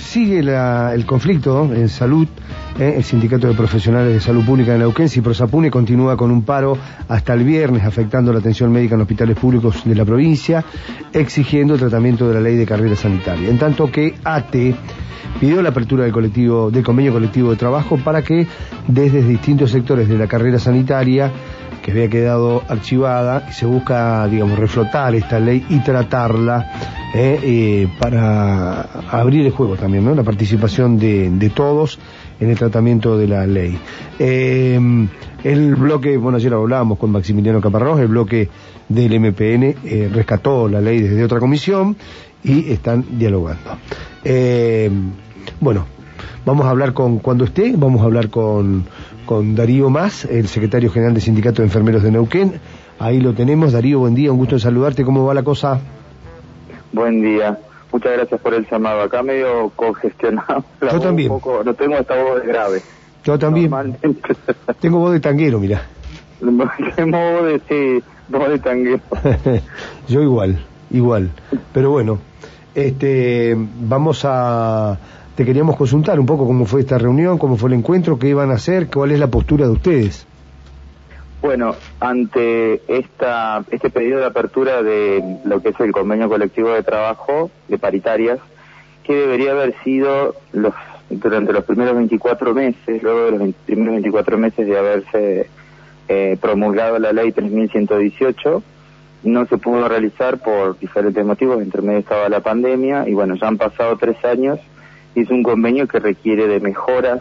sigue el conflicto en salud. Eh, el Sindicato de Profesionales de Salud Pública en Neuquén, Ciprosapune, continúa con un paro hasta el viernes, afectando la atención médica en hospitales públicos de la provincia, exigiendo el tratamiento de la ley de carrera sanitaria. En tanto que ATE pidió la apertura del del convenio colectivo de trabajo para que desde distintos sectores de la carrera sanitaria que había quedado archivada se busca, digamos, reflotar esta ley y tratarla eh, eh, para abrir el juego también, ¿no? La participación de, todos en el tratamiento de la ley. Eh, el bloque, bueno, ayer hablábamos con Maximiliano Caparrós, el bloque del MPN rescató la ley desde otra comisión y están dialogando. bueno, vamos a hablar con, cuando esté, vamos a hablar con, con Darío Más, el secretario general del Sindicato de Enfermeros de Neuquén. Ahí lo tenemos. Darío, buen día, un gusto de saludarte. ¿Cómo va la cosa? Buen día. Muchas gracias por el llamado. Acá medio congestionado. Yo también. no tengo esta voz grave. Yo también. Tengo voz de tanguero, mira. Tengo voz de, sí, voz de tanguero. Yo igual, igual. Pero bueno, este, vamos a te queríamos consultar un poco cómo fue esta reunión, cómo fue el encuentro, qué iban a hacer, cuál es la postura de ustedes. Bueno, ante esta, este pedido de apertura de lo que es el convenio colectivo de trabajo de paritarias, que debería haber sido los, durante los primeros 24 meses, luego de los primeros 24 meses de haberse eh, promulgado la ley 3118, no se pudo realizar por diferentes motivos, entre medio estaba la pandemia y bueno, ya han pasado tres años y es un convenio que requiere de mejoras,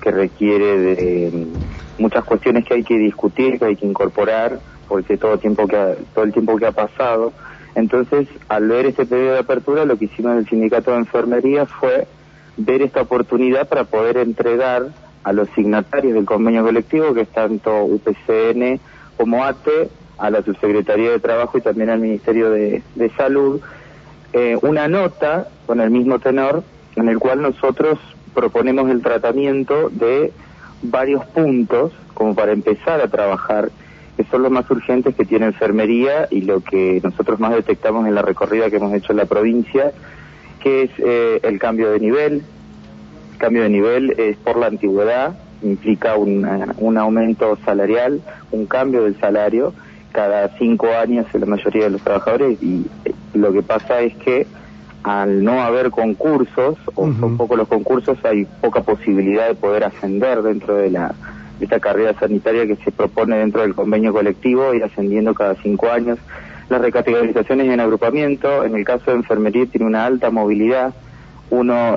que requiere de muchas cuestiones que hay que discutir, que hay que incorporar, porque todo, tiempo que todo el tiempo que ha pasado. Entonces, al ver este pedido de apertura, lo que hicimos en el sindicato de enfermería fue ver esta oportunidad para poder entregar a los signatarios del convenio colectivo, que es tanto UPCN como ATE, a la Subsecretaría de Trabajo y también al Ministerio de, Salud, eh, una nota con el mismo tenor en el cual nosotros proponemos el tratamiento de varios puntos como para empezar a trabajar, que son los más urgentes que tiene enfermería y lo que nosotros más detectamos en la recorrida que hemos hecho en la provincia, que es eh, el cambio de nivel. El cambio de nivel es por la antigüedad, implica un, un aumento salarial, un cambio del salario cada cinco años en la mayoría de los trabajadores y eh, lo que pasa es que al no haber concursos, o son pocos los concursos, hay poca posibilidad de poder ascender dentro de la esta carrera sanitaria que se propone dentro del convenio colectivo, ir ascendiendo cada cinco años. Las recategorizaciones en agrupamiento, en el caso de enfermería, tiene una alta movilidad. Uno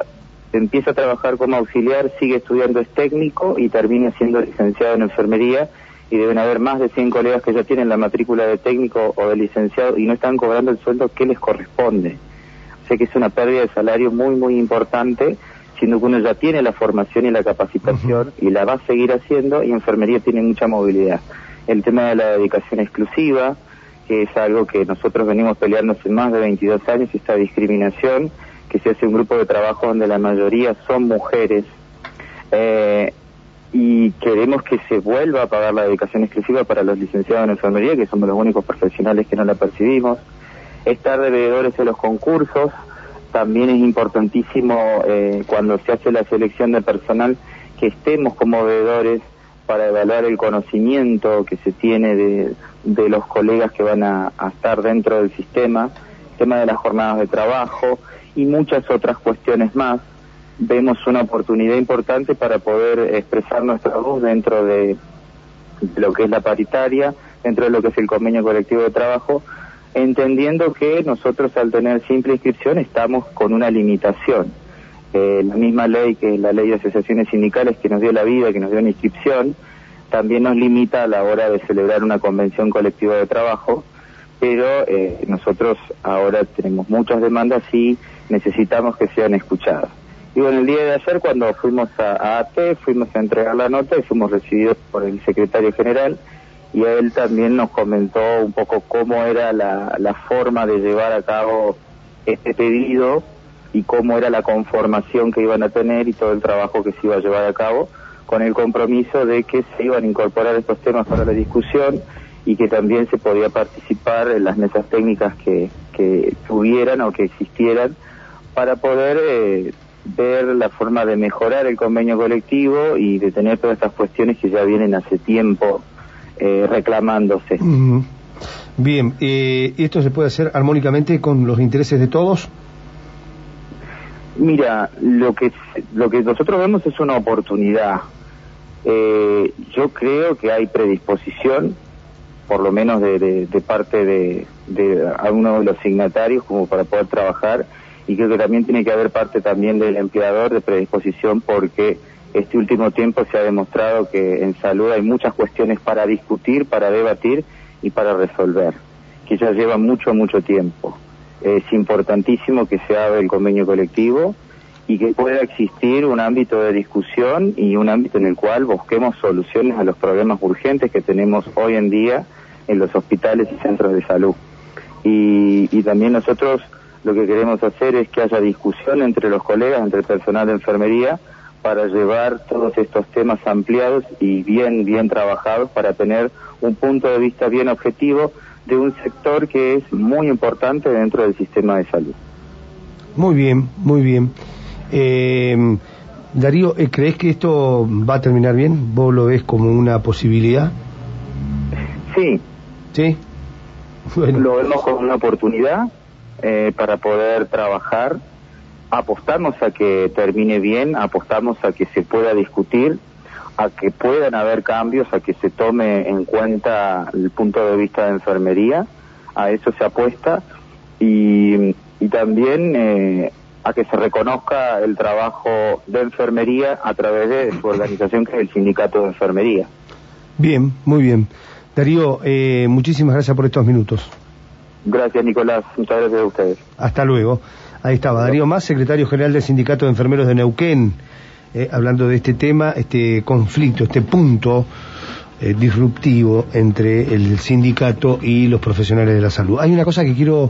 empieza a trabajar como auxiliar, sigue estudiando, es técnico y termina siendo licenciado en enfermería y deben haber más de 100 colegas que ya tienen la matrícula de técnico o de licenciado y no están cobrando el sueldo que les corresponde sé que es una pérdida de salario muy, muy importante, siendo que uno ya tiene la formación y la capacitación y la va a seguir haciendo y enfermería tiene mucha movilidad. El tema de la dedicación exclusiva, que es algo que nosotros venimos peleando hace más de 22 años, esta discriminación, que se hace un grupo de trabajo donde la mayoría son mujeres. Eh, y queremos que se vuelva a pagar la dedicación exclusiva para los licenciados en enfermería, que somos los únicos profesionales que no la percibimos estar de veedores en los concursos. También es importantísimo eh, cuando se hace la selección de personal que estemos como veedores para evaluar el conocimiento que se tiene de, de los colegas que van a, estar dentro del sistema, tema de las jornadas de trabajo y muchas otras cuestiones más. Vemos una oportunidad importante para poder expresar nuestra voz dentro de lo que es la paritaria, dentro de lo que es el convenio colectivo de trabajo, entendiendo que nosotros al tener simple inscripción estamos con una limitación. Eh, la misma ley que la ley de asociaciones sindicales que nos dio la vida, que nos dio una inscripción, también nos limita a la hora de celebrar una convención colectiva de trabajo, pero eh, nosotros ahora tenemos muchas demandas y necesitamos que sean escuchadas. Y bueno, el día de ayer cuando fuimos a, a AT, fuimos a entregar la nota y fuimos recibidos por el secretario general, y él también nos comentó un poco cómo era la, la forma de llevar a cabo este pedido y cómo era la conformación que iban a tener y todo el trabajo que se iba a llevar a cabo, con el compromiso de que se iban a incorporar estos temas para la discusión y que también se podía participar en las mesas técnicas que, que tuvieran o que existieran para poder eh, ver la forma de mejorar el convenio colectivo y de tener todas estas cuestiones que ya vienen hace tiempo eh, reclamándose. Bien, eh, ¿esto se puede hacer armónicamente con los intereses de todos? Mira, lo que lo que nosotros vemos es una oportunidad. Eh, yo creo que hay predisposición, por lo menos de, parte de, de algunos de los signatarios, como para poder trabajar, y creo que también tiene que haber parte también del empleador de predisposición, porque este último tiempo se ha demostrado que en salud hay muchas cuestiones para discutir, para debatir y para resolver, que ya lleva mucho, mucho tiempo. Es importantísimo que se abra el convenio colectivo y que pueda existir un ámbito de discusión y un ámbito en el cual busquemos soluciones a los problemas urgentes que tenemos hoy en día en los hospitales y centros de salud. Y, y también nosotros lo que queremos hacer es que haya discusión entre los colegas, entre el personal de enfermería, para llevar todos estos temas ampliados y bien, bien trabajados para tener un punto de vista bien objetivo de un sector que es muy importante dentro del sistema de salud. Muy bien, muy bien. Eh, Darío, eh, ¿crees que esto va a terminar bien? ¿Vos lo ves como una posibilidad? Sí. ¿Sí? Lo vemos como una oportunidad eh, para poder trabajar apostamos a que termine bien, apostamos a que se pueda discutir, a que puedan haber cambios, a que se tome en cuenta el punto de vista de enfermería, a eso se apuesta y, también eh, a que se reconozca el trabajo de enfermería a través de su organización que es el sindicato de enfermería. Bien, muy bien. Darío, eh, muchísimas gracias por estos minutos. Gracias, Nicolás. Muchas gracias a ustedes. Hasta luego. Ahí estaba Darío Más, secretario general del Sindicato de Enfermeros de Neuquén, eh, hablando de este tema, este conflicto, este punto eh, disruptivo entre el sindicato y los profesionales de la salud. Hay una cosa que quiero